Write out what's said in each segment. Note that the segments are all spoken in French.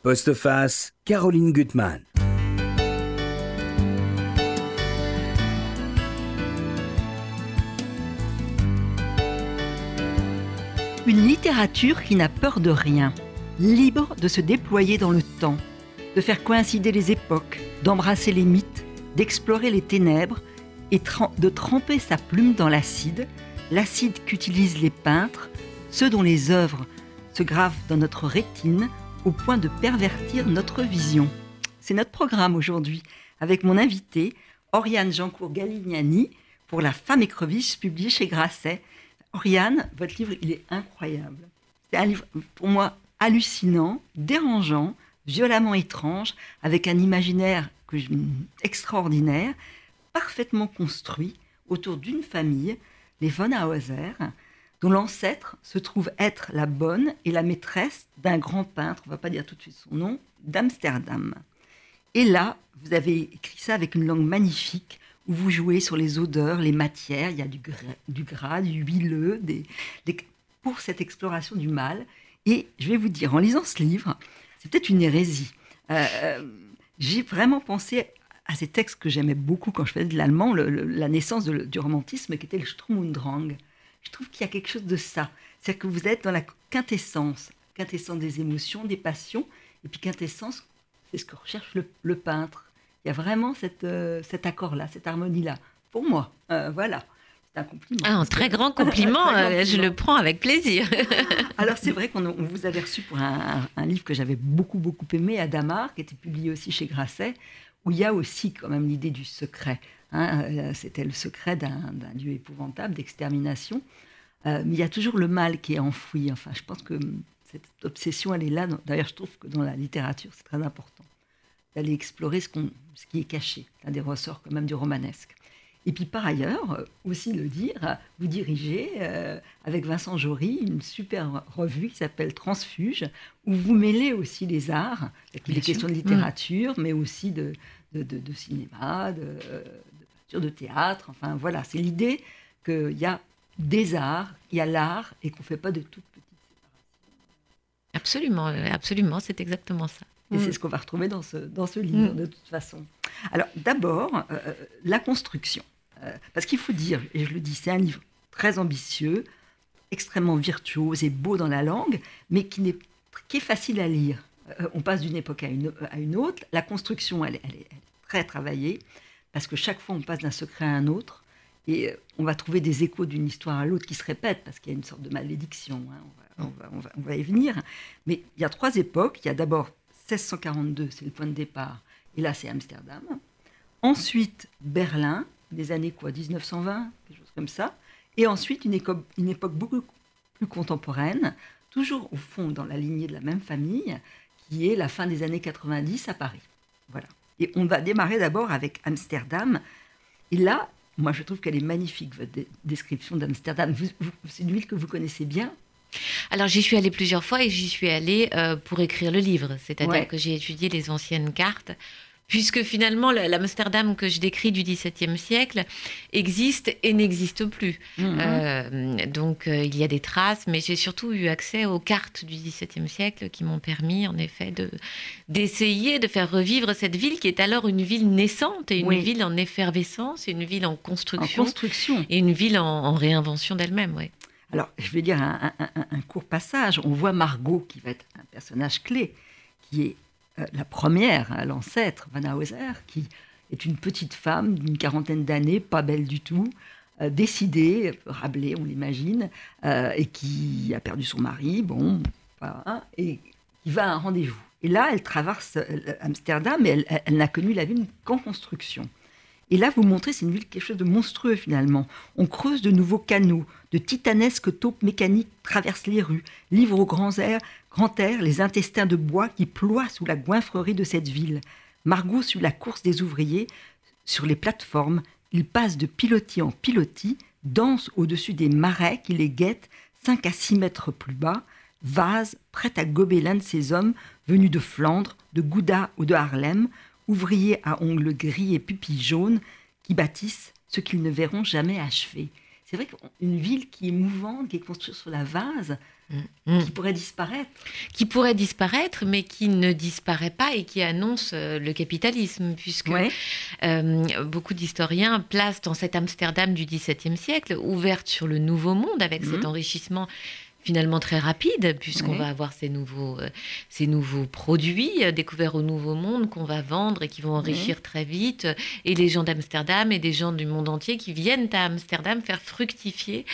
Postface, Caroline Gutmann. Une littérature qui n'a peur de rien, libre de se déployer dans le temps, de faire coïncider les époques, d'embrasser les mythes, d'explorer les ténèbres et de tremper sa plume dans l'acide, l'acide qu'utilisent les peintres, ceux dont les œuvres se gravent dans notre rétine au point de pervertir notre vision. C'est notre programme aujourd'hui avec mon invité, Oriane Jancourt Galignani, pour La femme écrevisse, publié chez Grasset. Oriane, votre livre, il est incroyable. C'est un livre, pour moi, hallucinant, dérangeant, violemment étrange, avec un imaginaire extraordinaire, parfaitement construit autour d'une famille, les von Hauser, dont l'ancêtre se trouve être la bonne et la maîtresse d'un grand peintre, on ne va pas dire tout de suite son nom, d'Amsterdam. Et là, vous avez écrit ça avec une langue magnifique, où vous jouez sur les odeurs, les matières, il y a du, gras, du, huileux, pour cette exploration du mal. Et je vais vous dire, en lisant ce livre, c'est peut-être une hérésie. Euh, j'ai vraiment pensé à ces textes que j'aimais beaucoup quand je faisais de l'allemand, la naissance du romantisme, qui était le Sturm. Je trouve qu'il y a quelque chose de ça. C'est-à-dire que vous êtes dans la quintessence, quintessence des émotions, des passions, et puis quintessence, c'est ce que recherche le, peintre. Il y a vraiment cette, euh, cet accord-là, cette harmonie-là. Pour moi, euh, voilà. C'est un compliment. Ah, un très grand compliment, euh, je le prends avec plaisir. Alors c'est vrai qu'on vous avait reçu pour un, un livre que j'avais beaucoup, beaucoup aimé, Adamar, qui était publié aussi chez Grasset, où il y a aussi quand même l'idée du secret. Hein, euh, c'était le secret d'un lieu épouvantable d'extermination. Euh, mais il y a toujours le mal qui est enfoui. Enfin, je pense que cette obsession, elle est là. D'ailleurs, je trouve que dans la littérature, c'est très important d'aller explorer ce, ce, qui est caché. C'est un des ressorts quand même du romanesque. Et puis par ailleurs, euh, aussi le dire, vous dirigez avec Vincent Jory une super revue qui s'appelle Transfuge, où vous mêlez aussi les arts, il est question de littérature, mais aussi de, de, de cinéma, de, de théâtre. Enfin, voilà, c'est l'idée qu'il y a des arts, il y a l'art et qu'on ne fait pas de toutes petites séparations. Absolument, absolument, c'est exactement ça. Et c'est mm. ce qu'on va retrouver dans ce, dans ce livre, mm. de toute façon. Alors, d'abord, euh, euh, la construction. Euh, parce qu'il faut dire, et je le dis, c'est un livre très ambitieux, extrêmement virtuose et beau dans la langue, mais qui, est, qui est facile à lire. on passe d'une époque à une, à une, autre. La construction, elle, elle, est, elle est très travaillée parce que chaque fois on passe d'un secret à un autre et euh, on va trouver des échos d'une histoire à l'autre qui se répètent parce qu'il y a une sorte de malédiction. Hein. On, va, y venir. Mais il y a trois époques. Il y a d'abord 1642, c'est le point de départ, et là c'est Amsterdam. Ensuite Berlin, des années quoi, 1920, quelque chose comme ça. Et ensuite une, une époque beaucoup plus contemporaine, toujours au fond dans la lignée de la même famille, qui est la fin des années 90 à Paris. Voilà. Et on va démarrer d'abord avec Amsterdam. Et là, moi, je trouve qu'elle est magnifique, votre description d'Amsterdam. C'est une ville que vous connaissez bien? Alors j'y suis allée plusieurs fois et j'y suis allée euh, pour écrire le livre, c'est-à-dire que j'ai étudié les anciennes cartes puisque finalement l'Amsterdam que je décris du XVIIe siècle existe et n'existe plus. Mhm. Euh, donc euh, il y a des traces, mais j'ai surtout eu accès aux cartes du XVIIe siècle qui m'ont permis en effet de d'essayer de faire revivre cette ville qui est alors une ville naissante et une ville en effervescence, et une ville en construction, construction. et une ville en, réinvention d'elle-même. Oui. Alors je vais dire un, un court passage. On voit Margot qui va être un personnage clé, qui est la première, hein, l'ancêtre, Van Hauser, qui est une petite femme d'une quarantaine d'années, pas belle du tout, euh, décidée, rablée, on l'imagine, euh, et qui a perdu son mari, bon, et qui va à un rendez-vous. Et là, elle traverse Amsterdam, mais elle, elle n'a connu la ville qu'en construction. Et là, vous montrez, c'est une ville quelque chose de monstrueux finalement. On creuse de nouveaux canaux, de titanesques taupes mécaniques traversent les rues, livrent au grand air, grand air les intestins de bois qui ploient sous la goinfrerie de cette ville. Margot suit la course des ouvriers. Sur les plateformes, ils passent de pilotis en pilotis, dansent au-dessus des marais qui les guettent, 5 à 6 mètres plus bas, vase prêt à gober l'un de ces hommes venus de Flandre, de Gouda ou de Harlem, ouvriers à ongles gris et pupilles jaunes, qui bâtissent ce qu'ils ne verront jamais achevé. C'est vrai qu'une ville qui est mouvante, qui est construite sur la vase. Qui pourrait disparaître. Qui pourrait disparaître, mais qui ne disparaît pas et qui annonce euh, le capitalisme, puisque euh, beaucoup d'historiens placent dans cet Amsterdam du XVIIe siècle, ouverte sur le nouveau monde, avec cet mm. enrichissement finalement très rapide, puisqu'on va avoir ces nouveaux, euh, ces nouveaux produits euh, découverts au Nouveau Monde qu'on va vendre et qui vont enrichir très vite. Et les gens d'Amsterdam et des gens du monde entier qui viennent à Amsterdam faire fructifier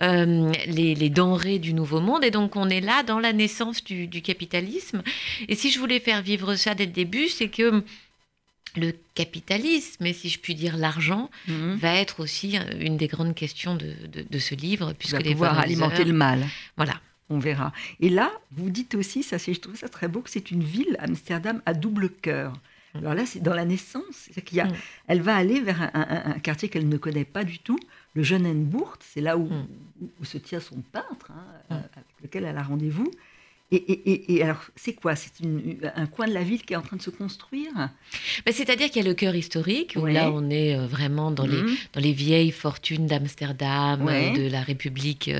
euh, les, denrées du Nouveau Monde. Et donc on est là dans la naissance du, du capitalisme. Et si je voulais faire vivre ça dès le début, c'est que le capitalisme, et si je puis dire l'argent, mhm. va être aussi euh, une des grandes questions de, ce livre, puisque va les pouvoir alimenter le mal. Voilà. On verra. Et là, vous dites aussi, ça, je trouve ça très beau, que c'est une ville, Amsterdam, à double cœur. Mm. Alors là, c'est dans la naissance, qu'il y a, mm. elle va aller vers un, quartier qu'elle ne connaît pas du tout, le Jeunenbourg, c'est là où, mm. où, se tient son peintre, hein, euh, avec lequel elle a rendez-vous. Et, alors, c'est quoi? C'est un coin de la ville qui est en train de se construire? Ben, C'est-à-dire qu'il y a le cœur historique, où là, on est euh, vraiment dans, les, mhm. dans les vieilles fortunes d'Amsterdam, euh, de la République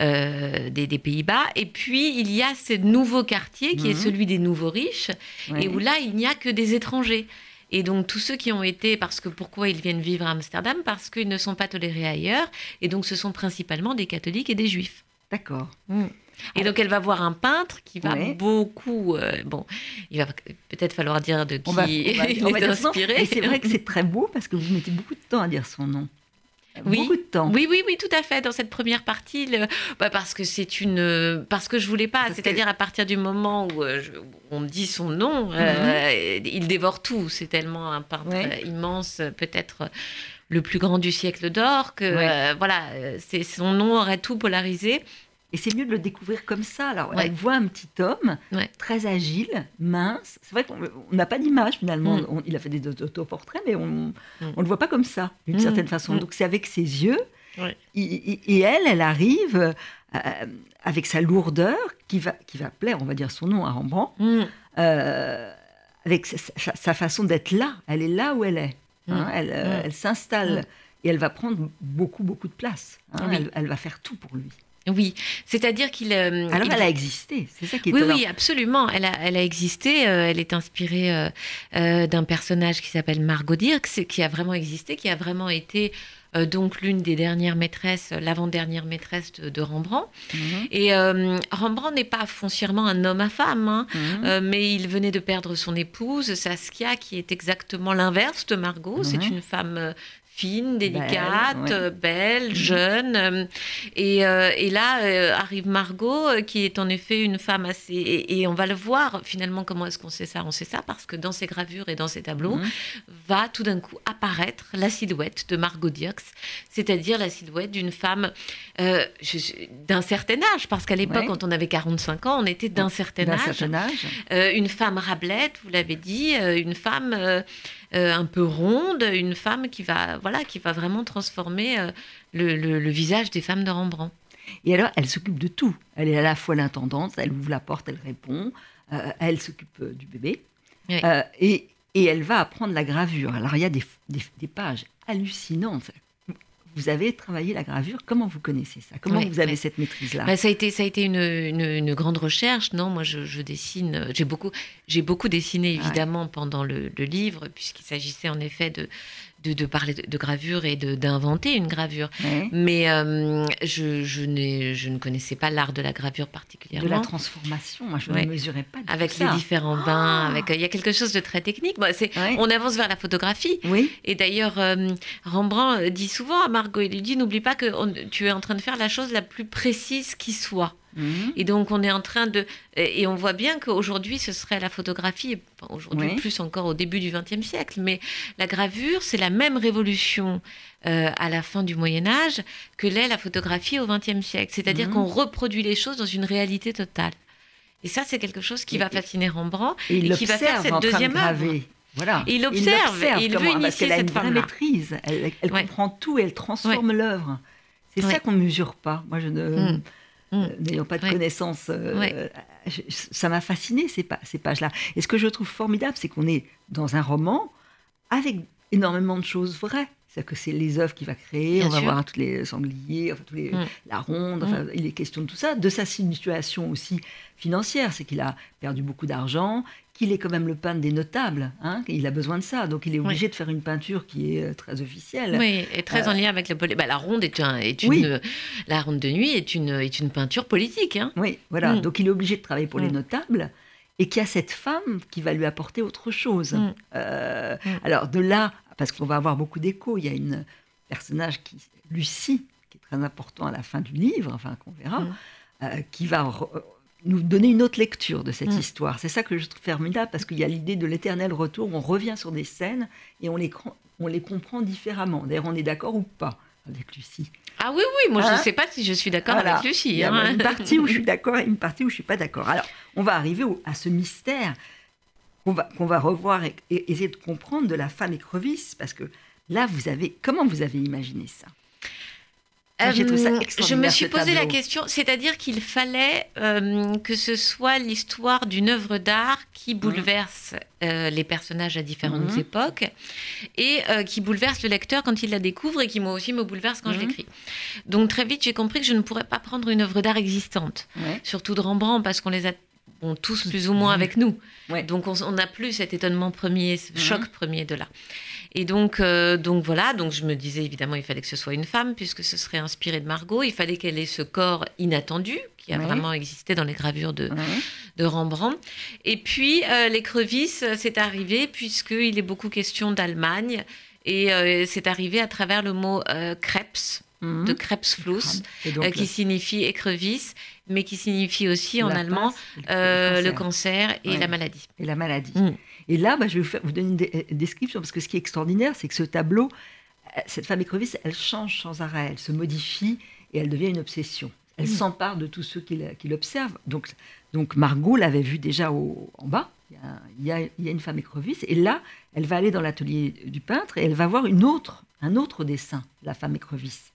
euh, des, Pays-Bas. Et puis, il y a ce nouveau quartier qui est mhm. celui des nouveaux riches, et où là, il n'y a que des étrangers. Et donc tous ceux qui ont été, parce que pourquoi ils viennent vivre à Amsterdam? Parce qu'ils ne sont pas tolérés ailleurs, et donc ce sont principalement des catholiques et des juifs. D'accord. Mm. Et donc elle va voir un peintre qui va beaucoup. Euh, bon, il va peut-être falloir dire de qui il est inspiré. C'est vrai que c'est très beau parce que vous mettez beaucoup de temps à dire son nom. Oui, beaucoup de temps. Oui, oui, oui, tout à fait. Dans cette première partie, bah, parce que c'est une, parce que je voulais pas. C'est-à-dire à partir du moment où euh, on dit son nom, euh, mhm. il dévore tout. C'est tellement un peintre immense, peut-être le plus grand du siècle d'or que voilà, c'est son nom aurait tout polarisé. Et c'est mieux de le découvrir comme ça. Alors, elle voit un petit homme très agile, mince. C'est vrai qu'on n'a pas d'image finalement. Mm. il a fait des autoportraits, mais on mm. ne le voit pas comme ça, d'une mm. certaine façon. Donc, c'est avec ses yeux. Et, elle, elle arrive euh, avec sa lourdeur qui va, qui va plaire, on va dire son nom à Rembrandt, euh, avec sa, façon d'être là. Elle est là où elle est. Hein. Elle, euh, elle s'installe et elle va prendre beaucoup, beaucoup de place. Hein. elle va faire tout pour lui. Oui, c'est-à-dire qu'il. Euh, Alors elle a existé, c'est ça qui est Oui, oui, absolument. Elle a, elle a existé. Euh, elle est inspirée euh, d'un personnage qui s'appelle Margot Dirks, qui a vraiment existé, qui a vraiment été donc l'une des dernières maîtresses, l'avant-dernière maîtresse de, Rembrandt. Mhm. Et Rembrandt n'est pas foncièrement un homme à femme, hein, mhm. mais il venait de perdre son épouse, Saskia, qui est exactement l'inverse de Margot. C'est une femme fine, délicate, belle, mhm. jeune. Euh, et, euh, et là euh, arrive Margot, qui est en effet une femme assez... Et, on va le voir finalement comment est-ce qu'on sait ça On sait ça parce que dans ces gravures et dans ces tableaux mhm. va tout d'un coup apparaître la silhouette de Margot Dirks, c'est-à-dire la silhouette d'une femme d'un certain âge, parce qu'à l'époque, quand on avait 45 ans, on était d'un certain âge. une femme rablette, vous l'avez dit, une femme euh, un peu ronde, une femme qui va, voilà, qui va vraiment transformer euh, le, visage des femmes de Rembrandt. Et alors, elle s'occupe de tout. Elle est à la fois l'intendante, elle ouvre la porte, elle répond, euh, elle s'occupe du bébé, et, elle va apprendre la gravure. Alors, il y a des, des pages hallucinantes vous avez travaillé la gravure. Comment vous connaissez ça? Comment vous avez cette maîtrise-là? Bah, Ça a été, ça a été une, une, grande recherche. Non, moi, je, dessine. J'ai beaucoup, j'ai beaucoup dessiné évidemment pendant le, le livre, puisqu'il s'agissait en effet de de, parler de, gravure et d'inventer une gravure. Mais euh, je, je, je, ne connaissais pas l'art de la gravure particulièrement. De la transformation, moi je ne mesurais pas Avec les différents bains, ah avec, il y a quelque chose de très technique. Bon, On avance vers la photographie. Oui. Et d'ailleurs, euh, Rembrandt dit souvent à Margot, il lui dit, n'oublie pas que tu es en train de faire la chose la plus précise qui soit. Mhm. Et donc, on est en train de. Et on voit bien qu'aujourd'hui, ce serait la photographie, aujourd'hui plus encore au début du XXe siècle, mais la gravure, c'est la même révolution euh, à la fin du Moyen-Âge que l'est la photographie au XXe siècle. C'est-à-dire mhm. qu'on reproduit les choses dans une réalité totale. Et ça, c'est quelque chose qui va fasciner Rembrandt et, qui va faire cette deuxième œuvre. Voilà. il observe, il, il veut initier cette femme maîtrise. Elle, comprend tout et elle transforme l'œuvre. C'est ça qu'on ne mesure pas. Moi, je ne. Mm. Euh, n'ayant pas de connaissances. Euh, ça m'a fasciné ces, ces pages-là. Et ce que je trouve formidable, c'est qu'on est dans un roman avec énormément de choses vraies. C'est-à-dire que c'est les œuvres qu'il va créer. on va voir tous les sangliers, enfin, tous les, mm. la ronde. Enfin, mm. Il est question de tout ça. De sa situation aussi financière, c'est qu'il a perdu beaucoup d'argent, qu'il est quand même le peintre des notables. Hein, il a besoin de ça. Donc il est obligé de faire une peinture qui est euh, très officielle. Oui, et très en lien avec le bah, La ronde est, un, est une. La ronde de nuit est une, est une peinture politique. Hein. Oui, voilà. Mm. Donc il est obligé de travailler pour les notables et qu'il y a cette femme qui va lui apporter autre chose. Euh, alors de là parce qu'on va avoir beaucoup d'échos. Il y a une personnage qui, Lucie, qui est très important à la fin du livre, enfin qu'on verra, mm. euh, qui va nous donner une autre lecture de cette mm. histoire. C'est ça que je trouve formidable parce qu'il y a l'idée de l'éternel retour. On revient sur des scènes et on les, on les comprend différemment. D'ailleurs, on est d'accord ou pas avec Lucie? Ah oui, oui, moi je ne hein? sais pas si je suis d'accord avec Lucie. Il y a hein. une partie où je suis d'accord et une partie où je ne suis pas d'accord. Alors, on va arriver à ce mystère qu'on va, revoir et, essayer de comprendre de la femme écrevisse, parce que là, vous avez, comment vous avez imaginé ça? Euh, je me suis posé la question, c'est-à-dire qu'il fallait euh, que ce soit l'histoire d'une œuvre d'art qui mmh. bouleverse euh, les personnages à différentes mmh. époques et qui bouleverse le lecteur quand il la découvre et qui moi aussi me bouleverse quand je mmh. l'écris. Donc très vite, j'ai compris que je ne pourrais pas prendre une œuvre d'art existante, surtout de Rembrandt parce qu'on les a tous plus ou moins avec nous. Donc on n'a plus cet étonnement premier, ce choc premier de là. Et donc, euh, donc voilà, donc je me disais évidemment il fallait que ce soit une femme puisque ce serait inspiré de Margot. Il fallait qu'elle ait ce corps inattendu qui a vraiment existé dans les gravures de, de Rembrandt. Et puis euh, l'écrevisse, c'est arrivé puisqu'il est beaucoup question d'Allemagne et euh, c'est arrivé à travers le mot crêpes mhm. de Krebsfluss, qui signifie écrevisse mais qui signifie aussi en allemand le, cancer. et la maladie. Et la maladie. Mm. Et là, bah, je vais vous, donner une, description, parce que ce qui est extraordinaire, c'est que ce tableau, euh, cette femme écrevisse, elle change sans arrêt, elle se modifie et elle devient une obsession. Elle mm. s'empare de tous ceux qui l'observent. Donc, donc Margot l'avait vue déjà au, en bas. Il y, a, il y, a, une femme écrevisse. Et là, elle va aller dans l'atelier du peintre et elle va voir une autre, un autre dessin, la femme écrevisse.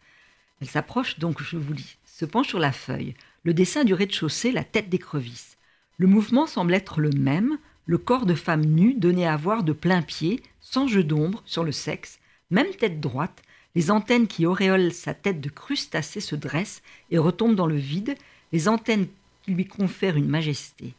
Elle s'approche, donc je vous lis, se penche sur la feuille le dessin du rez-de-chaussée, la tête d'écrevisse. Le mouvement semble être le même, le corps de femme nue donné à voir de plein pied, sans jeu d'ombre, sur le sexe, même tête droite, les antennes qui auréolent sa tête de crustacé se dressent et retombent dans le vide, les antennes qui lui confèrent une majesté.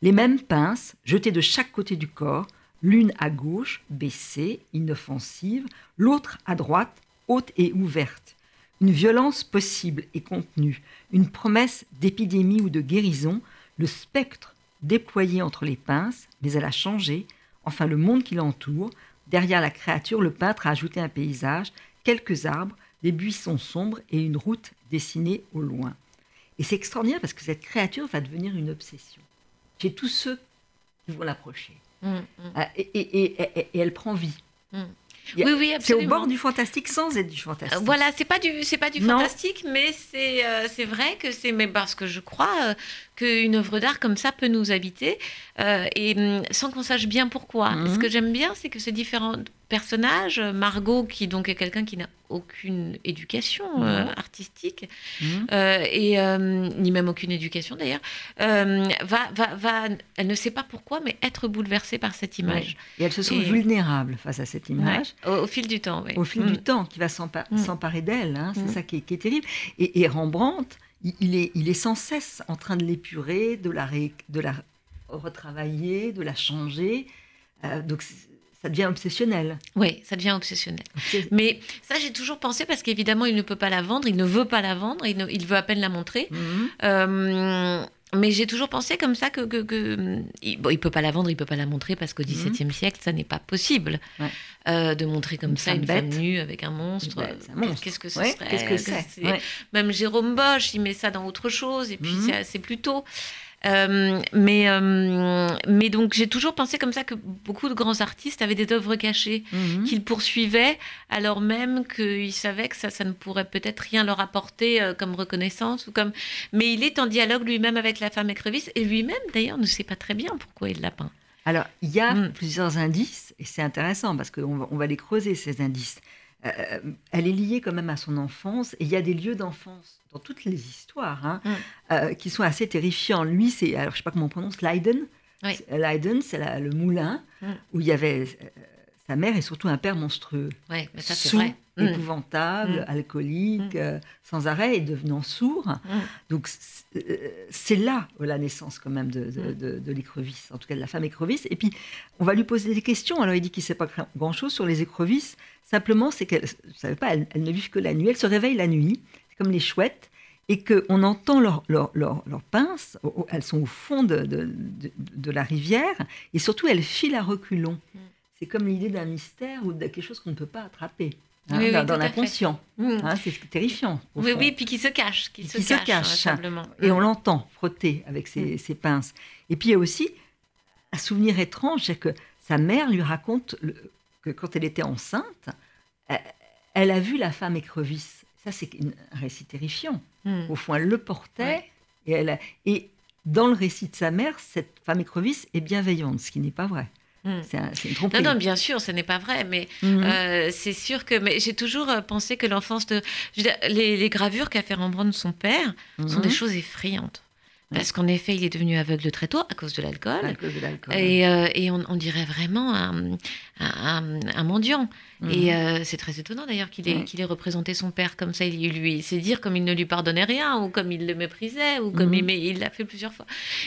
Les mêmes pinces, jetées de chaque côté du corps, l'une à gauche, baissée, inoffensive, l'autre à droite, haute et ouverte une violence possible et contenue, une promesse d'épidémie ou de guérison, le spectre déployé entre les pinces, mais elle a changé, enfin le monde qui l'entoure, derrière la créature, le peintre a ajouté un paysage, quelques arbres, des buissons sombres et une route dessinée au loin. Et c'est extraordinaire parce que cette créature va devenir une obsession chez tous ceux qui vont l'approcher. Mmh, mmh. Ah, et, elle prend vie. Mmh oui, oui, C'est au bord du fantastique sans être du fantastique. Euh, voilà, c'est pas du, c'est pas du fantastique, mais c'est, euh, c'est vrai que c'est, mais parce que je crois euh, qu'une œuvre d'art comme ça peut nous habiter et mm, sans qu'on sache bien pourquoi. Ce mhm. que j'aime bien, c'est que ces différents personnages, Margot qui donc est quelqu'un qui n'a aucune éducation artistique mhm. et ni même aucune éducation d'ailleurs, va, va, va, elle ne sait pas pourquoi, mais être bouleversée par cette image. Et elle se sent vulnérable face à cette image. Au, fil du temps, oui. Au fil du mm. temps, qui va mm. s'emparer d'elle. Hein, c'est mm. ça qui est, terrible. Et, Rembrandt, il, est, il est sans cesse en train de l'épurer, de la, de la retravailler, de la changer. Euh, donc, ça devient obsessionnel. Oui, ça devient obsessionnel. Mais ça, j'ai toujours pensé parce qu'évidemment, il ne peut pas la vendre, il ne veut pas la vendre, il, il veut à peine la montrer. Mm-hmm. Euh, mais j'ai toujours pensé comme ça que, que, il, bon, il peut pas la vendre, il peut pas la montrer parce qu'au XVIIe mmh. siècle, ça n'est pas possible euh, de montrer comme ça une femme nue avec un monstre. Qu'est-ce que ce serait? Qu'est-ce que c'est? Même Jérôme Bosch, il met ça dans autre chose et puis mmh. c'est plus tôt. Euh, mais, euh, mais donc j'ai toujours pensé comme ça que beaucoup de grands artistes avaient des œuvres cachées mhm. qu'ils poursuivaient alors même qu'ils savaient que ça, ça ne pourrait peut-être rien leur apporter euh, comme reconnaissance ou comme. Mais il est en dialogue lui-même avec la femme écrevisse et lui-même d'ailleurs ne sait pas très bien pourquoi il l'a peint. Alors il y a mm. plusieurs indices et c'est intéressant parce qu'on va, on va les creuser ces indices. Euh, elle est liée quand même à son enfance et il y a des lieux d'enfance dans toutes les histoires hein, mm. euh, qui sont assez terrifiants. Lui, c'est, alors je sais pas comment on prononce, Leiden. Leiden, c'est le moulin mm. où il y avait euh, sa mère est surtout un père monstrueux. Ouais, mais ça, c'est vrai. Mm. épouvantable, Mm. alcoolique, Mm. euh, sans arrêt et devenant sourd. Donc c'est euh, c'est là euh, la naissance quand même de, de, de- de l'écrevisse, en tout cas de la femme écrevisse. Et puis on va lui poser des questions. Alors il dit qu'il ne sait pas grand-chose sur les écrevisses. Simplement, c'est qu'elle savez pas, elles, elles ne vivent que la nuit. Elles se réveillent la nuit, comme les chouettes. Et qu'on entend leurs leur, leur, leur pinces, elles sont au fond de, de, de- de la rivière, et surtout elles filent à reculons. Mm. C'est comme l'idée d'un mystère ou de quelque chose qu'on ne peut pas attraper hein, Oui, dans, l'inconscient. Mm. Hein, c'est terrifiant. Oui, oui, puis qui se cache, qui, Qui se, se cache, simplement. Et on l'entend frotter avec ses, Mm. ses pinces. Et puis il y a aussi un souvenir étrange, c'est que sa mère lui raconte le- que quand elle était enceinte, elle, elle a vu la femme écrevisse. Ça, c'est un récit terrifiant. Mm. Au fond, elle le portait Ouais. et, elle a- et dans le récit de sa mère, cette femme écrevisse est bienveillante, ce qui n'est pas vrai. Mm. C'est un- c'est une Non, tromperie. non, bien sûr, ce n'est pas vrai, mais Mhm. euh, c'est sûr que. Mais j'ai toujours euh, pensé que l'enfance de. je veux dire, les, les gravures qu'a fait Rembrandt de son père sont Mhm. des choses effrayantes. Parce qu'en effet, il est devenu aveugle très tôt à cause de l'alcool. Et, euh, et on, on dirait vraiment un, un, un- un mendiant. Mhm. Et euh, c'est très étonnant d'ailleurs qu'il ait, représenté son père comme ça. Il lui, c'est dire comme il ne lui pardonnait rien, ou comme il le méprisait, ou comme Mhm. il, l'a fait plusieurs fois.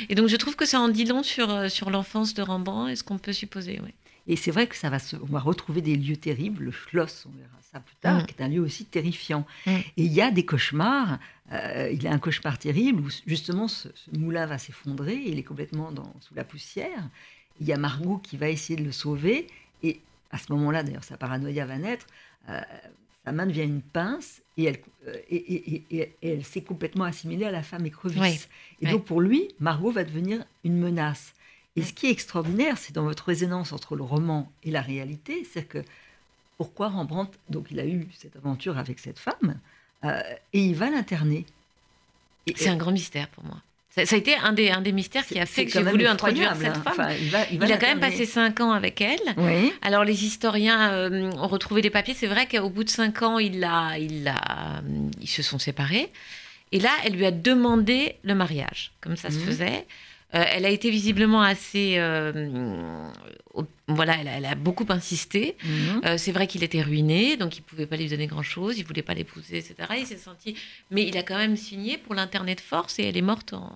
Et donc je trouve que ça en dit long sur, euh, sur l'enfance de Rembrandt et ce qu'on peut supposer. ouais. Et c'est vrai que ça va se, on va retrouver des lieux terribles. Le Schloss, on verra ça plus tard, Mm. qui est un lieu aussi terrifiant. Et il y a des cauchemars. Euh, il a un cauchemar terrible où justement ce, ce moulin va s'effondrer. Il est complètement dans, sous la poussière. Il y a Margot qui va essayer de le sauver. Et à ce moment-là, d'ailleurs, sa paranoïa va naître. euh, sa main devient une pince et elle, euh, et, et- et- et- et elle s'est complètement assimilée à la femme écrevisse. Oui, Et oui. donc pour lui, Margot va devenir une menace. Et ce qui est extraordinaire, c'est dans votre résonance entre le roman et la réalité, c'est que pourquoi Rembrandt, donc il a eu cette aventure avec cette femme, euh, et il va l'interner. C'est un grand mystère pour moi. Ça, ça a été un des, un des mystères qui a fait que j'ai voulu introduire cette hein. femme. Enfin, il, va, il va il a quand même passé cinq ans avec elle. Oui. Alors les historiens euh, ont retrouvé des papiers. C'est vrai qu'au bout de cinq ans, il il ils se sont séparés. Et là, elle lui a demandé le mariage, comme ça se Mhm. faisait. Euh, elle a été visiblement assez, euh, voilà, elle a, elle a beaucoup insisté. Mhm. Euh, c'est vrai qu'il était ruiné, donc il pouvait pas lui donner grand chose. Il voulait pas l'épouser, etc. Il s'est senti, mais il a quand même signé pour l'internet force et elle est morte en-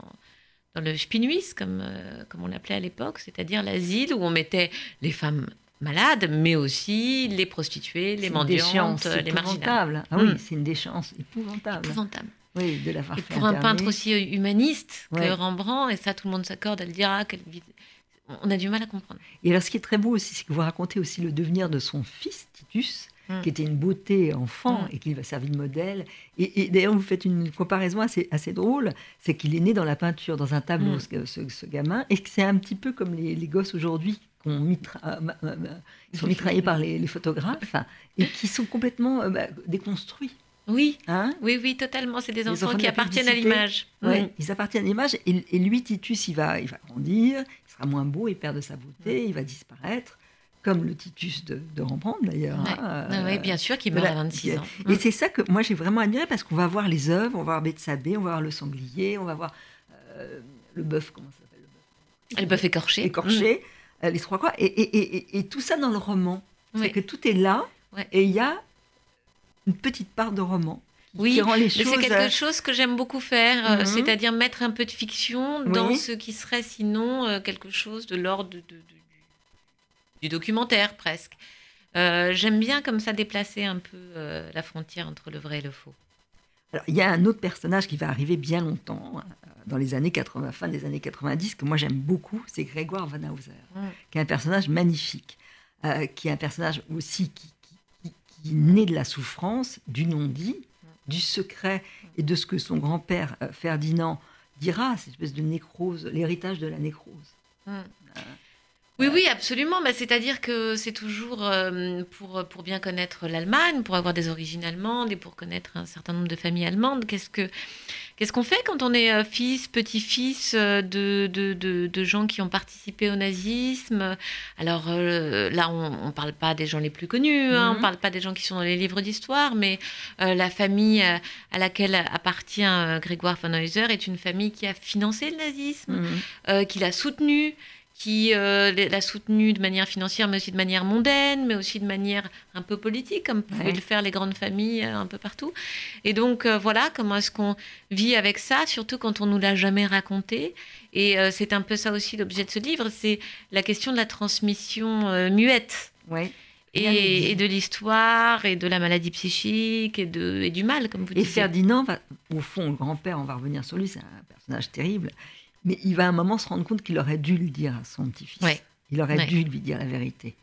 dans le Spinuis, comme, comme on l'appelait à l'époque, c'est-à-dire l'asile où on mettait les femmes malades, mais aussi les prostituées, les mendiantes, les marginales. épouvantable. Ah oui, Mm. c'est une déchéance épouvantable. Épouvantable. Oui, de Et fait pour un peintre aussi humaniste que Ouais. Rembrandt, et ça tout le monde s'accorde à le dire, ah, quelle on a du mal à comprendre. Et alors, ce qui est très beau aussi, c'est que vous racontez aussi le devenir de son fils, Titus, Mm. qui était une beauté enfant Mm. et qui va servir de modèle. Et, et d'ailleurs, vous faites une comparaison assez, assez drôle, c'est qu'il est né dans la peinture, dans un tableau, Mm. ce, ce- ce gamin, et que c'est un petit peu comme les, les gosses aujourd'hui qu'on mitra- euh, sont mitraillés par les, les photographes et qui sont complètement euh, bah, déconstruits. Oui, Hein oui, oui, totalement. C'est des Les enfants qui appartiennent à l'image. Ouais, Mm. Ils appartiennent à l'image. Et, et lui, Titus, il va, il va grandir, il sera moins beau, il perd de sa beauté, il va disparaître, comme le Titus de, de Rembrandt d'ailleurs. Ouais. hein, Ah bien sûr, qui meurt la- à 26 ans. Et Mm. c'est ça que moi j'ai vraiment admiré parce qu'on va voir les œuvres, on va voir Bethsabée, on va voir le sanglier, on va voir euh, le bœuf, comment ça s'appelle le bœuf? Elles peuvent écorcher. Écorché, euh, les trois croix, et, et- et- tout ça dans le roman. Mm. C'est Oui. que tout est là, Ouais. et il y a une petite part de roman Oui, c'est quelque euh, chose que j'aime beaucoup faire, euh, Mhm. c'est-à-dire mettre un peu de fiction dans Oui. ce qui serait sinon euh, quelque chose de l'ordre de- de- de- du documentaire presque. Euh, j'aime bien comme ça déplacer un peu euh, la frontière entre le vrai et le faux. Alors, il y a un autre personnage qui va arriver bien longtemps, euh, dans les années 80, fin des années 90, que moi j'aime beaucoup, c'est Grégoire Van Hauser, Mm. qui est un personnage magnifique, euh, qui est un personnage aussi qui, est né de la souffrance, du non-dit, du secret et de ce que son grand-père euh, Ferdinand dira, cette espèce de nécrose, l'héritage de la nécrose. Mm. Oui, oui, absolument. Bah, C'est-à-dire que c'est toujours euh, pour, pour bien connaître l'Allemagne, pour avoir des origines allemandes et pour connaître un certain nombre de familles allemandes. Qu'est-ce que qu'est-ce qu'on fait quand on est euh, fils, petit-fils euh, de, de, de, de gens qui ont participé au nazisme? Alors euh, là, on ne parle pas des gens les plus connus, hein, on Mhm. ne parle pas des gens qui sont dans les livres d'histoire, mais euh, la famille à laquelle appartient Grégoire von Heuser est une famille qui a financé le nazisme Mhm. euh, qui l'a soutenu, qui euh, l'a soutenu de manière financière, mais aussi de manière mondaine, mais aussi de manière un peu politique, comme pouvaient le faire les grandes familles euh, un peu partout. Et donc, euh, voilà, comment est-ce qu'on vit avec ça, surtout quand on nous l'a jamais raconté. Et c'est un peu ça aussi l'objet de ce livre, c'est la question de la transmission muette. Ouais. Et, de l'histoire, et de la maladie psychique, et, de, et du mal, comme vous dites. Et Ferdinand, au fond, le grand-père, on va revenir sur lui, c'est un personnage terrible. Mais il va à un moment se rendre compte qu'il aurait dû le dire à son petit-fils. Il aurait dû lui dire la vérité.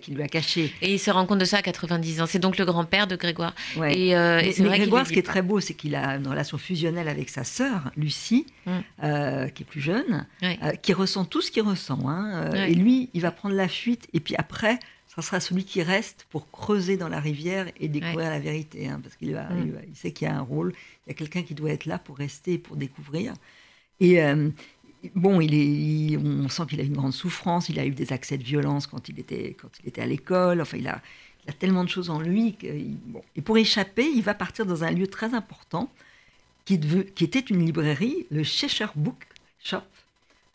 Qu'il lui a caché. Et il se rend compte de ça à 90 ans. C'est donc le grand-père de Grégoire. Et, euh, mais, Grégoire, ce qui est très beau, c'est qu'il a une relation fusionnelle avec sa sœur, Lucie, mm. euh, qui est plus jeune, euh, qui ressent tout ce qu'il ressent. Hein. Et lui, il va prendre la fuite. Et puis après, ça sera celui qui reste pour creuser dans la rivière et découvrir la vérité. Hein, parce qu'il mm. il sait qu'il y a un rôle, il y a quelqu'un qui doit être là pour rester, pour découvrir. Et euh, bon, il est, on sent qu'il a une grande souffrance, il a eu des accès de violence quand il était, quand il était à l'école, enfin il a, il a tellement de choses en lui. Bon. Et pour échapper, il va partir dans un lieu très important qui, qui était une librairie, le Cheshire Book Shop.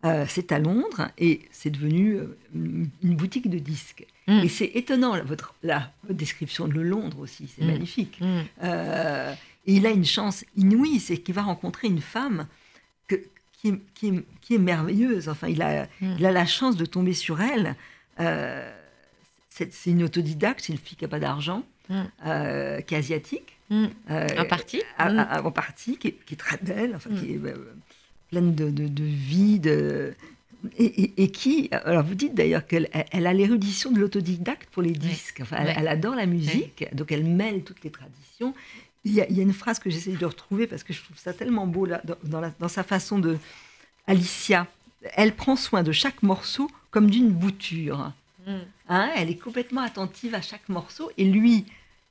Euh, c'est à Londres et c'est devenu euh, une, boutique de disques. Mm. Et c'est étonnant, votre, la, description de Londres aussi, c'est mm. magnifique. Mm. et il a une chance inouïe, c'est qu'il va rencontrer une femme qui est, merveilleuse. Enfin, il a, mm. il a la chance de tomber sur elle. Euh, c'est une autodidacte, c'est une fille qui n'a pas d'argent, mm. euh, qui est asiatique. Mm. Euh, en partie. en partie, qui est, très belle, enfin, qui est pleine de, de, vie, de, et, qui, alors vous dites d'ailleurs qu'elle elle a l'érudition de l'autodidacte pour les disques. Enfin, elle, adore la musique, donc elle mêle toutes les traditions. Il y, a, une phrase que j'essaie de retrouver parce que je trouve ça tellement beau là, dans, sa façon de. Alicia, elle prend soin de chaque morceau comme d'une bouture. Mm. Hein, elle est complètement attentive à chaque morceau. Et lui,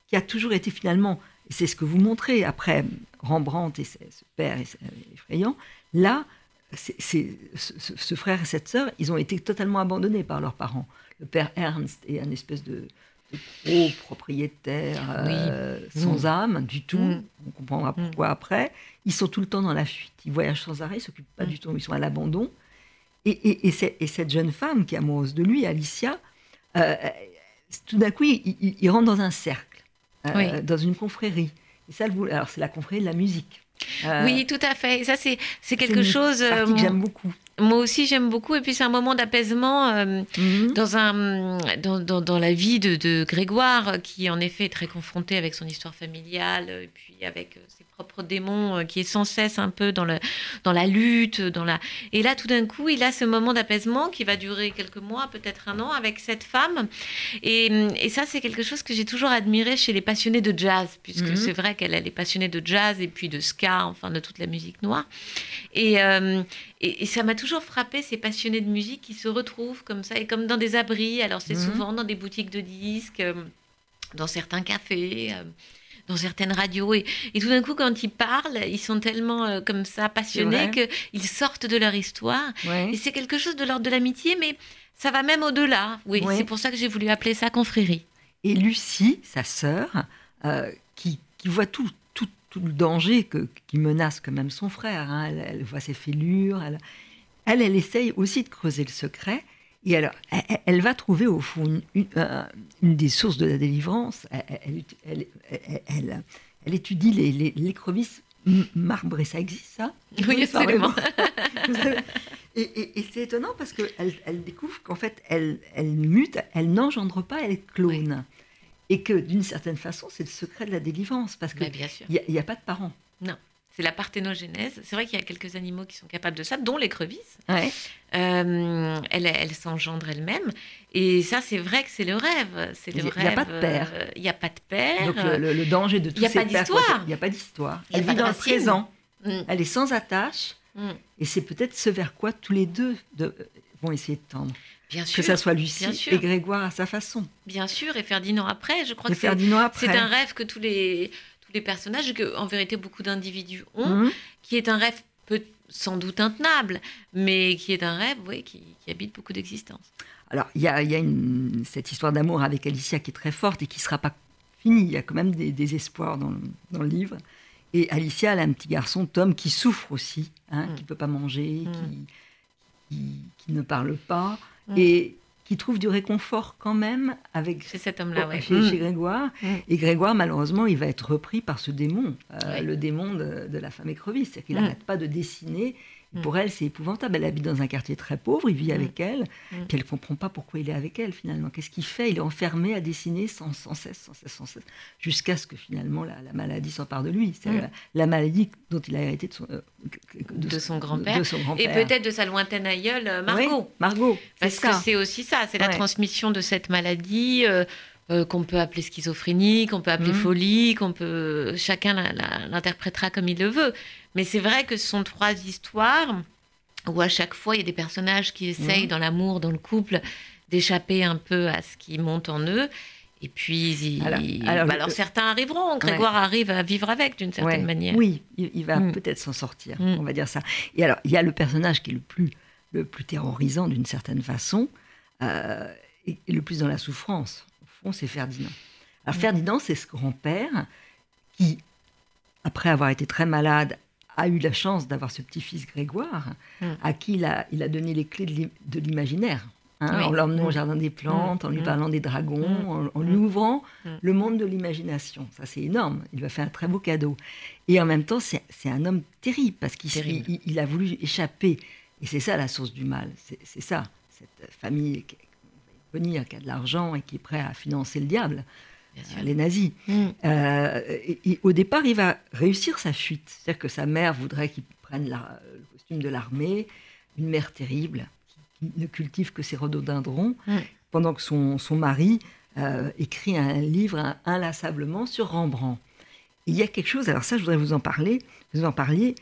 qui a toujours été finalement, c'est ce que vous montrez après Rembrandt et ce père effrayant, là, c'est, ce, frère et cette sœur, ils ont été totalement abandonnés par leurs parents. Le père Ernst est un espèce de, gros propriétaires euh, sans mm. âme du tout. Mm. On comprendra mm. pourquoi après. Ils sont tout le temps dans la fuite. Ils voyagent sans arrêt, ils s'occupent pas du tout, ils sont à l'abandon. Et, cette jeune femme qui est amoureuse de lui, Alicia, euh, tout d'un coup, il, rentre dans un cercle, euh, dans une confrérie. Et ça, alors c'est la confrérie de la musique. Oui, tout à fait. ça, c'est quelque chose. que j'aime beaucoup. Moi aussi, j'aime beaucoup. Et puis, c'est un moment d'apaisement euh, mhm. dans, un, dans, dans, dans, la vie de, de, Grégoire, qui en effet est très confronté avec son histoire familiale, et puis avec euh, ses propres démons, euh, qui est sans cesse un peu dans, le, dans la lutte. Dans la... Et là, tout d'un coup, il a ce moment d'apaisement qui va durer quelques mois, peut-être un an, avec cette femme. Et, et ça, c'est quelque chose que j'ai toujours admiré chez les passionnés de jazz, puisque mhm. c'est vrai qu'elle est passionnée de jazz et puis de ska, enfin de toute la musique noire. Et, et, ça m'a toujours frappé ces passionnés de musique qui se retrouvent comme ça et comme dans des abris. Alors c'est mhm. souvent dans des boutiques de disques, euh, dans certains cafés. Euh, dans certaines radios et, tout d'un coup quand ils parlent ils sont tellement euh, comme ça passionnés qu'ils sortent de leur histoire et c'est quelque chose de l'ordre de l'amitié mais ça va même au-delà oui c'est pour ça que j'ai voulu appeler ça confrérie et Lucie sa sœur qui, qui voit tout tout le danger que, qui menace quand même son frère. Hein. Elle, voit ses fêlures. Elle, elle, elle, essaye aussi de creuser le secret. Et alors, elle, va trouver au fond une, une, des sources de la délivrance. Elle, elle étudie les, les, l'écrevisse marbrée. Ça existe, ça? Oui, absolument. et, et, c'est étonnant parce qu'elle elle découvre qu'en fait, elle, elle mute, elle n'engendre pas, elle clone et que d'une certaine façon, c'est le secret de la délivrance, parce qu'il n'y a, a, pas de parents. Non. C'est la parthénogénèse. C'est vrai qu'il y a quelques animaux qui sont capables de ça, dont l'écrevisse. Ouais. Euh, elle, elle s'engendre elle-même. Et ça, c'est vrai que c'est le rêve. C'est le Il n'y a pas de père. Euh, il n'y a pas de père. Donc le, danger de tout ces Il n'y a pas d'histoire. Il n'y a pas d'histoire. Elle vit dans le présent. Mm. Elle est sans attache. Mm. Et c'est peut-être ce vers quoi tous les deux de, vont essayer de tendre. Bien sûr, que ça soit Lucie et Grégoire à sa façon. Bien sûr, et Ferdinand après. Je crois que c'est un rêve que tous les, tous les personnages, que en vérité beaucoup d'individus ont, mhm. qui est un rêve peut, sans doute intenable, mais qui est un rêve oui, qui, habite beaucoup d'existence. Alors, il y a, y a une, cette histoire d'amour avec Alicia qui est très forte et qui ne sera pas finie. Il y a quand même des, espoirs dans le, dans le, livre. Et Alicia, elle a un petit garçon, Tom, qui souffre aussi, hein, mm. qui ne peut pas manger, mm. qui qui, ne parle pas mm. et qui trouve du réconfort quand même avec chez cet homme-là, ouais. chez, mm. Grégoire. Et Grégoire, malheureusement, il va être repris par ce démon, euh, le démon de, de, la femme écrevisse. C'est-à-dire qu'il n'arrête pas de dessiner Mm. Pour elle, c'est épouvantable. Elle habite dans un quartier très pauvre, il vit mm. avec elle, mm. qu'elle ne comprend pas pourquoi il est avec elle finalement. Qu'est-ce qu'il fait? Il est enfermé à dessiner sans, cesse, sans cesse, sans cesse, jusqu'à ce que finalement la, maladie s'empare de lui. C'est la, maladie dont il a hérité de son, euh, de, son grand-père. et peut-être de sa lointaine aïeule, euh, Margot. Margot. Parce que c'est aussi ça, c'est la transmission de cette maladie. Euh, qu'on peut appeler schizophrénie, qu'on peut appeler folie, qu'on peut chacun l'interprétera comme il le veut. Mais c'est vrai que ce sont trois histoires où à chaque fois il y a des personnages qui essayent, mhm. dans l'amour, dans le couple, d'échapper un peu à ce qui monte en eux. Et puis, alors, bah, certains arriveront. Grégoire arrive à vivre avec d'une certaine manière. Oui, il, va mm. peut-être s'en sortir, mm. on va dire ça. Et alors, il y a le personnage qui est le plus, le plus terrorisant d'une certaine façon, euh, et, le plus dans la souffrance. C'est Ferdinand. Alors, mm. Ferdinand, c'est ce grand-père qui, après avoir été très malade, a eu la chance d'avoir ce petit-fils Grégoire, mm. à qui il a, il a, donné les clés de l'imaginaire. Hein, en l'emmenant au mm. jardin des plantes, en lui parlant des dragons, en, lui ouvrant le monde de l'imagination. Ça, c'est énorme. Il lui a fait un très beau cadeau. Et en même temps, c'est un homme terrible parce qu'il il, a voulu échapper. Et c'est ça la source du mal. C'est ça, cette famille qui, qui a de l'argent et qui est prêt à financer le diable les nazis. Mm. Euh, et, au départ, il va réussir sa fuite. C'est-à-dire que sa mère voudrait qu'il prenne le costume de l'armée, une mère terrible qui, ne cultive que ses rhododendrons, mm. pendant que son, son mari euh, écrit un livre inlassablement sur Rembrandt. il y a quelque chose, alors ça, je voudrais vous en parler, vous en parliez,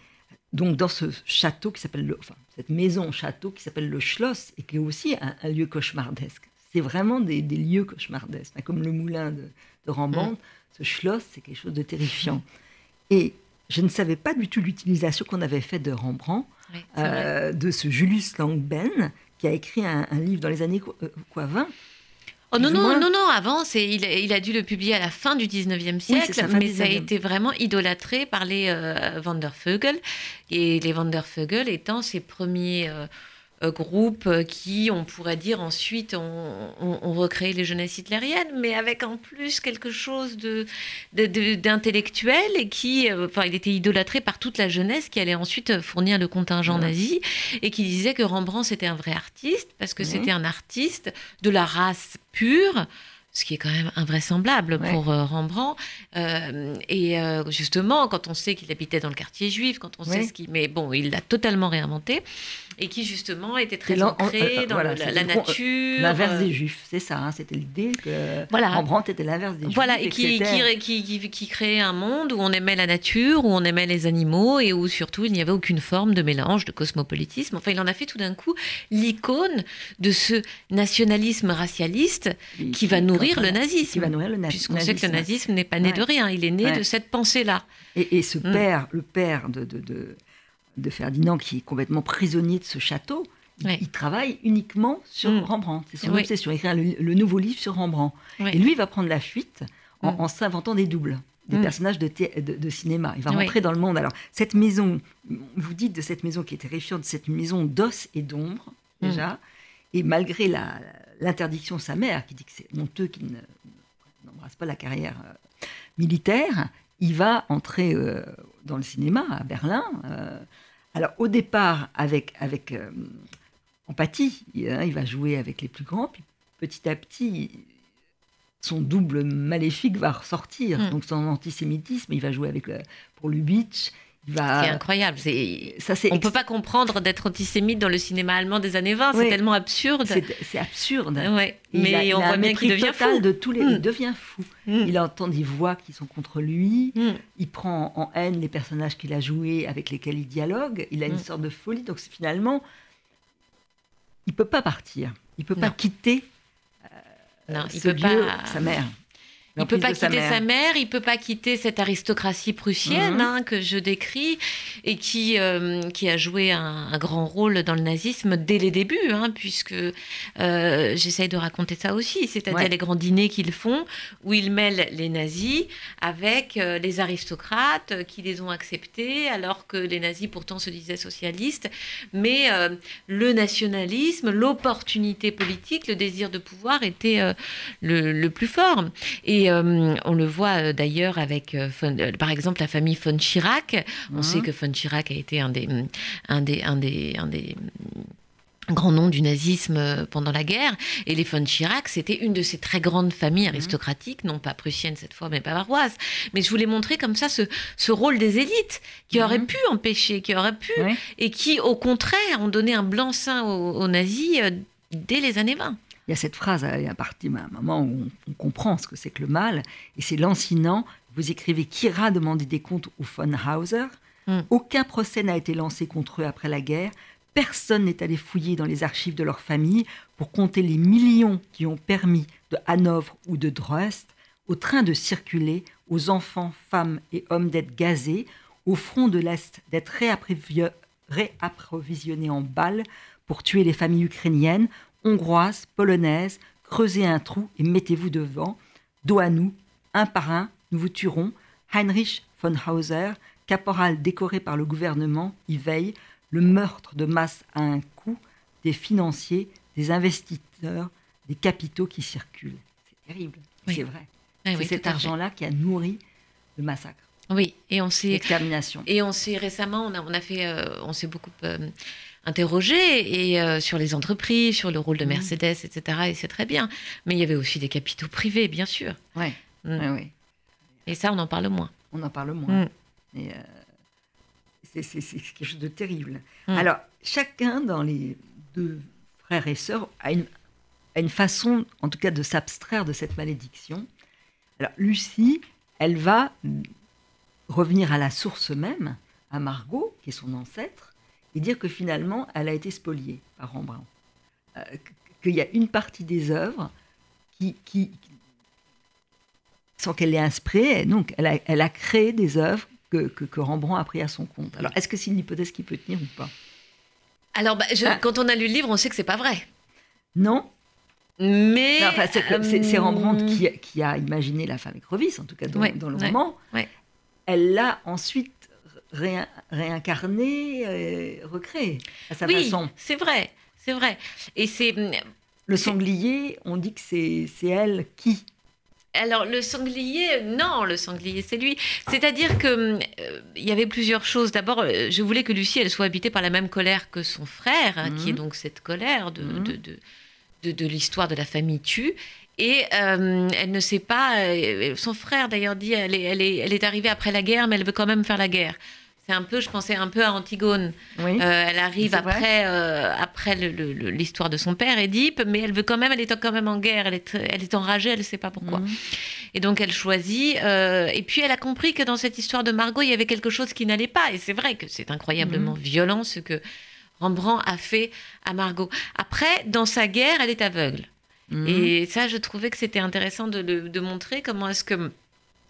donc dans ce château qui s'appelle, enfin, cette maison château qui s'appelle le Schloss et qui est aussi un lieu cauchemardesque c'est vraiment des, lieux cauchemardesques. Comme le moulin de, Rembrandt, mm. ce Schloss, c'est quelque chose de terrifiant. Et je ne savais pas du tout l'utilisation qu'on avait faite de Rembrandt, euh, de ce Julius Langben, qui a écrit un, livre dans les années euh, quoi, 20. Oh non, non, non, non, avant, il, il, a dû le publier à la fin du 19e siècle, mais ça a été vraiment idolâtré par les euh, Vandervögel, et les Vandervögel étant ses premiers euh, groupe qui, on pourrait dire ensuite, ont, recréé les jeunesses hitlériennes, mais avec en plus quelque chose de, d'intellectuel et qui, euh, enfin, il était idolâtré par toute la jeunesse qui allait ensuite fournir le contingent nazi et qui disait que Rembrandt c'était un vrai artiste parce que c'était un artiste de la race pure ce qui est quand même invraisemblable pour euh, Rembrandt. et justement, quand on sait qu'il habitait dans le quartier juif, quand on sait ce qu'il... Mais bon, il l'a totalement réinventé et qui justement était très ancré euh, dans la, nature. L'inverse des Juifs, c'est ça. Hein, c'était l'idée que voilà. Rembrandt était l'inverse des Juifs. Voilà, et, qui, qui, qui, qui, créait un monde où on aimait la nature, où on aimait les animaux et où surtout il n'y avait aucune forme de mélange, de cosmopolitisme. Enfin, il en a fait tout d'un coup l'icône de ce nationalisme racialiste qui, va nourrir le nazisme. Qui va nourrir le nazisme. Puisqu'on sait que le nazisme n'est pas né de rien, il est né de cette pensée-là. Et, ce mm. père, le père de, de de Ferdinand, qui est complètement prisonnier de ce château, il travaille uniquement sur mm. Rembrandt. C'est son obsession, écrire le, nouveau livre sur Rembrandt. Et lui, il va prendre la fuite en, mm. s'inventant des doubles, des personnages de, de, cinéma. Il va rentrer dans le monde. Alors, cette maison, vous dites de cette maison qui est terrifiante, cette maison d'os et d'ombre, déjà. Et malgré l'interdiction de sa mère, qui dit que c'est honteux qu'il n'embrasse pas la carrière euh, militaire, il va entrer euh, dans le cinéma à Berlin. Euh, alors au départ avec, avec empathie, hein, il va jouer avec les plus grands, puis petit à petit, son double maléfique va ressortir. Hmm. Donc son antisémitisme, il va jouer avec pour Lubitsch, c'est incroyable. Ça, on ne peut pas comprendre d'être antisémite dans le cinéma allemand des années 20. C'est tellement absurde. C'est absurde. Mais on voit bien qu'il devient fou. De tous les... Il hmm. devient fou. Hmm. Il entend des voix qui sont contre lui. Hmm. Il prend en haine les personnages qu'il a joués, avec lesquels il dialogue. Il a une sorte de folie. Donc finalement, il peut pas partir. Il peut pas quitter euh, non, il peut pas... sa mère. Il peut pas quitter sa mère. il peut pas quitter cette aristocratie prussienne mhm. hein, que je décris et qui euh, qui a joué un, grand rôle dans le nazisme dès les débuts, hein, puisque euh, j'essaye de raconter ça aussi, c'est-à-dire les grands dîners qu'ils font où ils mêlent les nazis avec euh, les aristocrates qui les ont acceptés alors que les nazis pourtant se disaient socialistes, mais le nationalisme, l'opportunité politique, le désir de pouvoir était le, le, plus fort et euh, on le voit euh, d'ailleurs avec, euh, par exemple, la famille von Chirac. On mhm. sait que von Chirac a été un des, un des, un des, un des grands noms du nazisme pendant la guerre. Et les von Chirac, c'était une de ces très grandes familles mhm. aristocratiques, non pas prussiennes cette fois, mais bavaroises. Mais je voulais montrer comme ça ce, ce rôle des élites qui mhm. auraient pu empêcher, qui auraient pu, et qui, au contraire, ont donné un blanc-seing aux, nazis dès les années 20 il y a cette phrase, il y a un moment où on, comprend ce que c'est que le mal, et c'est lancinant. Vous écrivez Qui ira demander des comptes aux von Hauser. Hmm. Aucun procès n'a été lancé contre eux après la guerre. Personne n'est allé fouiller dans les archives de leur famille pour compter les millions qui ont permis de Hanovre ou de Drost au train de circuler, aux enfants, femmes et hommes d'être gazés, au front de l'Est d'être réapprovisionnés en balles pour tuer les familles ukrainiennes, hongroise, polonaise, creusez un trou et mettez-vous devant. Dos à nous, un par un, nous vous tuerons. Heinrich von Hauser, caporal décoré par le gouvernement, y veille. Le meurtre de masse a un coût, des financiers, des investisseurs, des capitaux qui circulent. C'est terrible, c'est vrai. c'est cet argent-là qui a nourri le massacre. Oui, et on s'est Et on s'est récemment, on a, on a fait, euh, on s'est beaucoup euh, interrogé et euh, sur les entreprises, sur le rôle de mmh. Mercedes, etc. Et c'est très bien. Mais il y avait aussi des capitaux privés, bien sûr. Ouais. Mmh. Et ça, on en parle moins. On en parle moins. Mmh. c'est quelque chose de terrible. Alors, chacun dans les deux frères et sœurs a une, a une façon, en tout cas, de s'abstraire de cette malédiction. Alors, Lucie, elle va revenir à la source même, à Margot, qui est son ancêtre, et dire que finalement, elle a été spoliée par Rembrandt. Euh, qu'il y a une partie des œuvres qui, qui sans qu'elle l'ait inspirée, donc elle a, elle a, créé des œuvres que, que, Rembrandt a pris à son compte. Alors, est-ce que c'est une hypothèse qui peut tenir ou pas? Alors, bah, ah. quand on a lu le livre, on sait que c'est pas vrai. Non, mais c'est Rembrandt qui, qui, a imaginé la femme écrevisse, en tout cas dans, dans le roman. Elle l'a ensuite réincarné, euh, recréé à sa oui, façon. c'est vrai, c'est vrai. Et c'est hum, le sanglier. On dit que c'est elle qui? Alors le sanglier, non, le sanglier c'est lui. C'est-à-dire que hum, euh, il y avait plusieurs choses. D'abord, euh, je voulais que Lucie elle soit habitée par la même colère que son frère, hein, qui est mhm. donc cette colère de, mhm. de, de, de, l'histoire de la famille tue. Et euh, elle ne sait pas. son frère d'ailleurs dit elle est, elle, est, elle est arrivée après la guerre, mais elle veut quand même faire la guerre. C'est un peu, je pensais un peu à Antigone. Euh, elle arrive après, euh, après l'histoire de son père, Édipe, mais elle veut quand même, elle est quand même en guerre, elle est, elle est enragée, elle ne sait pas pourquoi. Mhm. Et donc elle choisit. Euh, et puis elle a compris que dans cette histoire de Margot, il y avait quelque chose qui n'allait pas. Et c'est vrai que c'est incroyablement mhm. violent ce que Rembrandt a fait à Margot. Après, dans sa guerre, elle est aveugle. Mhm. Et ça, je trouvais que c'était intéressant de, de montrer comment est-ce que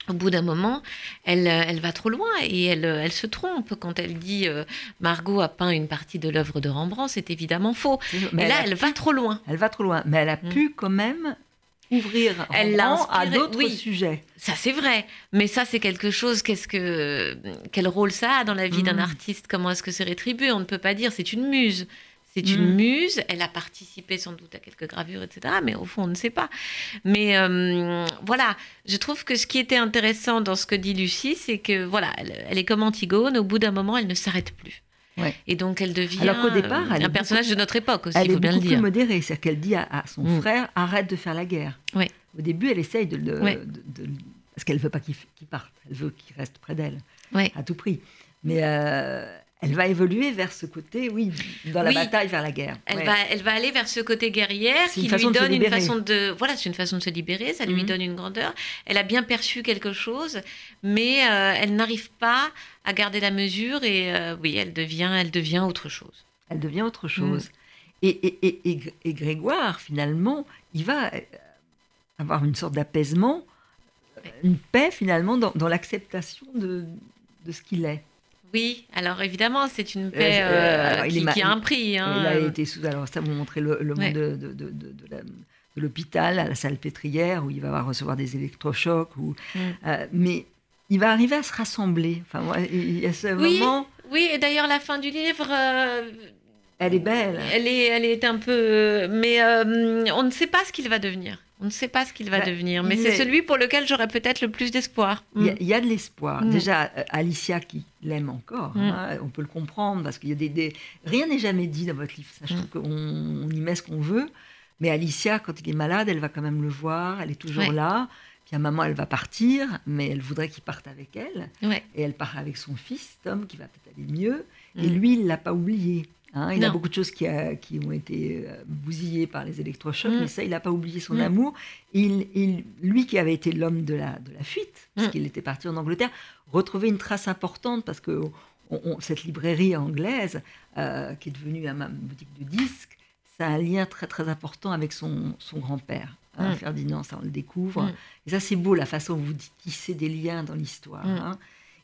au bout d'un moment, elle, elle, va trop loin et elle, elle, se trompe quand elle dit euh, Margot a peint une partie de l'œuvre de Rembrandt, c'est évidemment faux. Mais là, elle va trop loin. Elle va trop loin, mais elle a mm. pu quand même ouvrir Rembrandt à d'autres sujets. Ça c'est vrai, mais ça c'est quelque chose. Qu'est-ce que quel rôle ça a dans la vie d'un mm. artiste? Comment est-ce que c'est rétribué? On ne peut pas dire. C'est une muse. C'est une mm. muse, elle a participé sans doute à quelques gravures, etc. Mais au fond, on ne sait pas. Mais euh, voilà, je trouve que ce qui était intéressant dans ce que dit Lucie, c'est que voilà, elle, est comme Antigone, au bout d'un moment, elle ne s'arrête plus. Et donc elle devient Alors départ, un personnage de notre époque aussi, il faut bien le dire. Elle est modérée, c'est-à-dire qu'elle dit à, son mm. frère arrête de faire la guerre. Au début, elle essaye de, de, parce qu'elle veut pas qu'il parte, elle veut qu'il reste près d'elle à tout prix. Mais euh, elle va évoluer vers ce côté, oui, dans la bataille vers la guerre. Elle, va, elle va aller vers ce côté guerrière qui lui donne une façon de, voilà, c'est une façon de se libérer, ça lui mhm. donne une grandeur. Elle a bien perçu quelque chose, mais euh, elle n'arrive pas à garder la mesure et euh, oui, elle devient, elle devient autre chose. Elle devient autre chose. Mm. Et, et, et, Grégoire, finalement, il va euh, avoir une sorte d'apaisement une paix finalement dans, dans l'acceptation de, de ce qu'il est. Oui, alors évidemment, c'est une paix euh, qui, qui, a un prix. Hein. Il a été sous. Alors, ça, vous montrez le, le monde de, de, de, de l'hôpital, à la salle pétrière, où il va recevoir des électrochocs. Ou, mm. euh, mais il va arriver à se rassembler. Enfin, il y a ce oui, moment. Oui, et d'ailleurs, la fin du livre. Euh, elle est belle. Elle est, elle est un peu. Mais euh, on ne sait pas ce qu'il va devenir. On ne sait pas ce qu'il va bah, devenir, mais c'est celui pour lequel j'aurais peut-être le plus d'espoir. Il, mm. y, a de l'espoir. Mm. Déjà, Alicia qui l'aime encore, hein, on peut le comprendre parce qu'il y a des, des... rien n'est jamais dit dans votre livre. Ça, je trouve qu'on y met ce qu'on veut. Mais Alicia, quand il est malade, elle va quand même le voir, elle est toujours là. Puis à un moment, elle va partir, mais elle voudrait qu'il parte avec elle. Et elle part avec son fils, Tom, qui va peut-être aller mieux. Et mm. lui, il ne l'a pas oublié. Hein. il a beaucoup de choses qui, qui ont été euh, bousillées par les électrochocs, mm. mais ça, il n'a pas oublié son mm. amour. Il, lui qui avait été l'homme de la, de la fuite, parce qu'il était parti en Angleterre, retrouvait une trace importante parce que cette librairie anglaise, euh, qui est devenue une boutique de disques, ça a un lien très très important avec son, son grand-père, hein, mm. Ferdinand, ça on le découvre. Et ça c'est beau la façon dont vous tissez des liens dans l'histoire. Hein.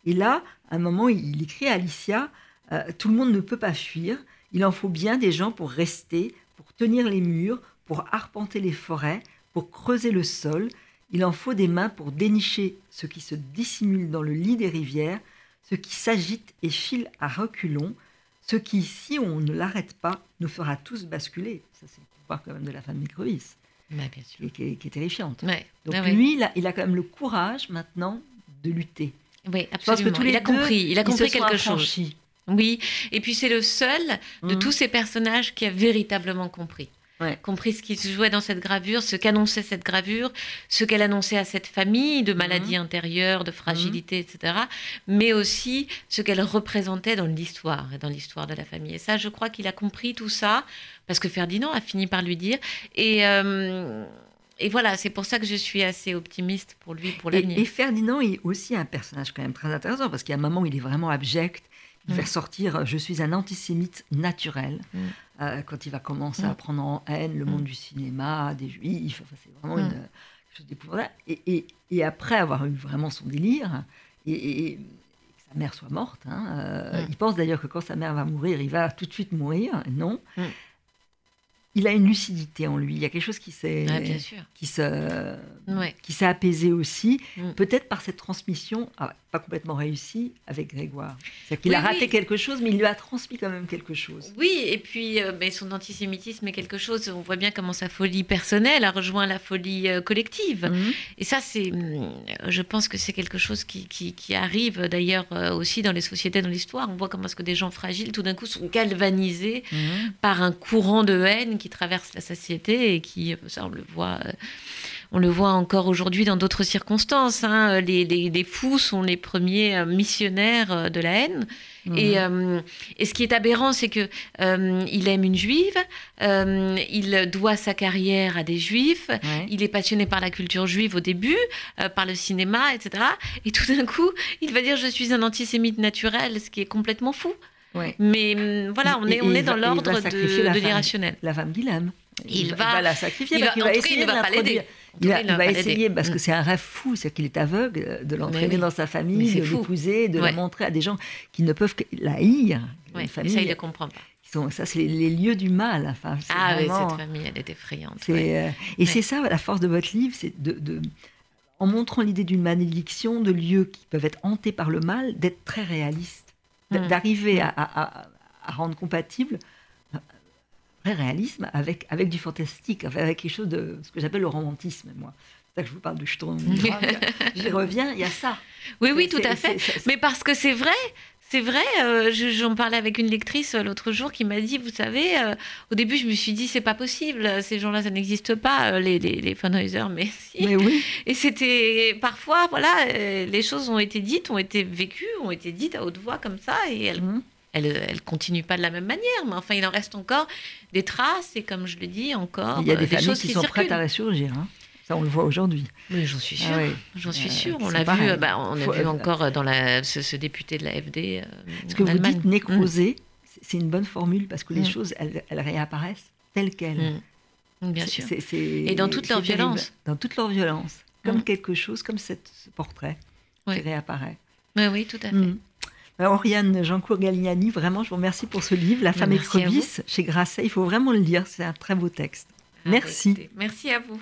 Et là, à un moment, il, écrit à Alicia, euh, tout le monde ne peut pas fuir, il en faut bien des gens pour rester, pour tenir les murs, pour arpenter les forêts, pour creuser le sol. Il en faut des mains pour dénicher ce qui se dissimule dans le lit des rivières, ce qui s'agite et file à reculons, ce qui, si on ne l'arrête pas, nous fera tous basculer. Ça, c'est le pouvoir quand même de la femme sûr. Qui, est, terrifiante. Donc lui, il a, il a, quand même le courage maintenant de lutter. Oui, absolument. que tous les il a compris, il a compris quelque chose. Oui, et puis c'est le seul de mmh. tous ces personnages qui a véritablement compris compris ce qui se jouait dans cette gravure, ce qu'annonçait cette gravure, ce qu'elle annonçait à cette famille de maladies mhm. intérieures, de fragilité, etc., mais aussi ce qu'elle représentait dans l'histoire et dans l'histoire de la famille. Et ça, je crois qu'il a compris tout ça, parce que Ferdinand a fini par lui dire. Et. Euh, et voilà, c'est pour ça que je suis assez optimiste pour lui, pour l'avenir. Et, Ferdinand est aussi un personnage quand même très intéressant, parce qu'il y a un moment où il est vraiment abject, il va mm. sortir euh, « Je suis un antisémite naturel mm. euh, quand il va commencer à mm. prendre en haine le monde du cinéma, des juifs. c'est vraiment une, chose d'épouvantable. Et, et, après avoir eu vraiment son délire, et, que sa mère soit morte, hein, euh, il pense d'ailleurs que quand sa mère va mourir, il va tout de suite mourir. Non il a une lucidité en lui. Il y a quelque chose qui s'est qui se qui s'est apaisé aussi, mm. peut-être par cette transmission ah, pas complètement réussie avec Grégoire. C'est-à-dire qu'il a raté quelque chose, mais il lui a transmis quand même quelque chose. Oui, et puis euh, mais son antisémitisme est quelque chose. On voit bien comment sa folie personnelle a rejoint la folie euh, collective. Mm. Et ça, c'est, mm, je pense que c'est quelque chose qui, qui, arrive d'ailleurs euh, aussi dans les sociétés, dans l'histoire. On voit comment est-ce que des gens fragiles, tout d'un coup, sont galvanisés par un courant de haine qui traverse la société et qui, ça on le voit, on le voit encore aujourd'hui dans d'autres circonstances. Hein. Les, fous sont les premiers euh, missionnaires euh, de la haine. Mhm. Et, ce qui est aberrant, c'est que il aime une juive, il doit sa carrière à des juifs, il est passionné par la culture juive au début, par le cinéma, etc. Et tout d'un coup, il va dire je suis un antisémite naturel, ce qui est complètement fou. Mais voilà, on est, on est dans l'ordre de, l'irrationnel. La femme qu'il aime. Il, va, la sacrifier, il va, essayer de pas l'aider. Il va, essayer parce que mm. c'est un rêve fou, c'est qu'il est aveugle de l'entraîner dans sa famille, de l'épouser, de le montrer à des gens qui ne peuvent que la haïr. Oui, famille, ça, il ne comprend pas. Sont, ça, c'est les, lieux du mal. Enfin, ah oui, cette famille, elle est effrayante. Euh, et c'est ça, la force de votre livre, c'est de, de, en montrant l'idée d'une malédiction, de lieux qui peuvent être hantés par le mal, d'être très réaliste. Mm. d'arriver à, rendre compatible vrai réalisme avec, avec du fantastique, avec quelque chose de ce que j'appelle le romantisme, moi. C'est ça que je vous parle de Sturm. J'y reviens, il y a ça. Oui, oui, tout à fait. Mais parce que c'est vrai, c'est vrai, euh, j'en parlais avec une lectrice euh, l'autre jour qui m'a dit, vous savez, euh, au début je me suis dit, c'est pas possible, ces gens-là, ça n'existe pas, les, les, les mais si. Mais oui. Et c'était parfois, voilà, les choses ont été dites, ont été vécues, ont été dites à haute voix comme ça, et elles, mmh. Elles, continuent pas de la même manière, mais enfin, il en reste encore des traces, et comme je le dis, encore. Il y a des, des familles qui, sont prêtes à ressurgir. Hein. Ça, on le voit aujourd'hui. Oui, j'en suis sûre. Ah j'en suis sûre. On l'a vu, bah, on a vu encore dans la, ce, député de l'AFD. Euh, ce que vous dites nécroser, mm. c'est une bonne formule parce que les mm. choses, elles, réapparaissent telles quelles. Mm. Bien sûr. Et dans toute leur violence. Dans toute leur violence. comme quelque chose, comme cette, ce portrait qui réapparaît. Oui, oui, tout à fait. Mm. Oriane Jean-Claude Galignani, vraiment, je vous remercie pour ce livre, La femme écrevisse, chez Grasset. Il faut vraiment le lire, c'est un très beau texte. Ah, bah, merci. merci à vous.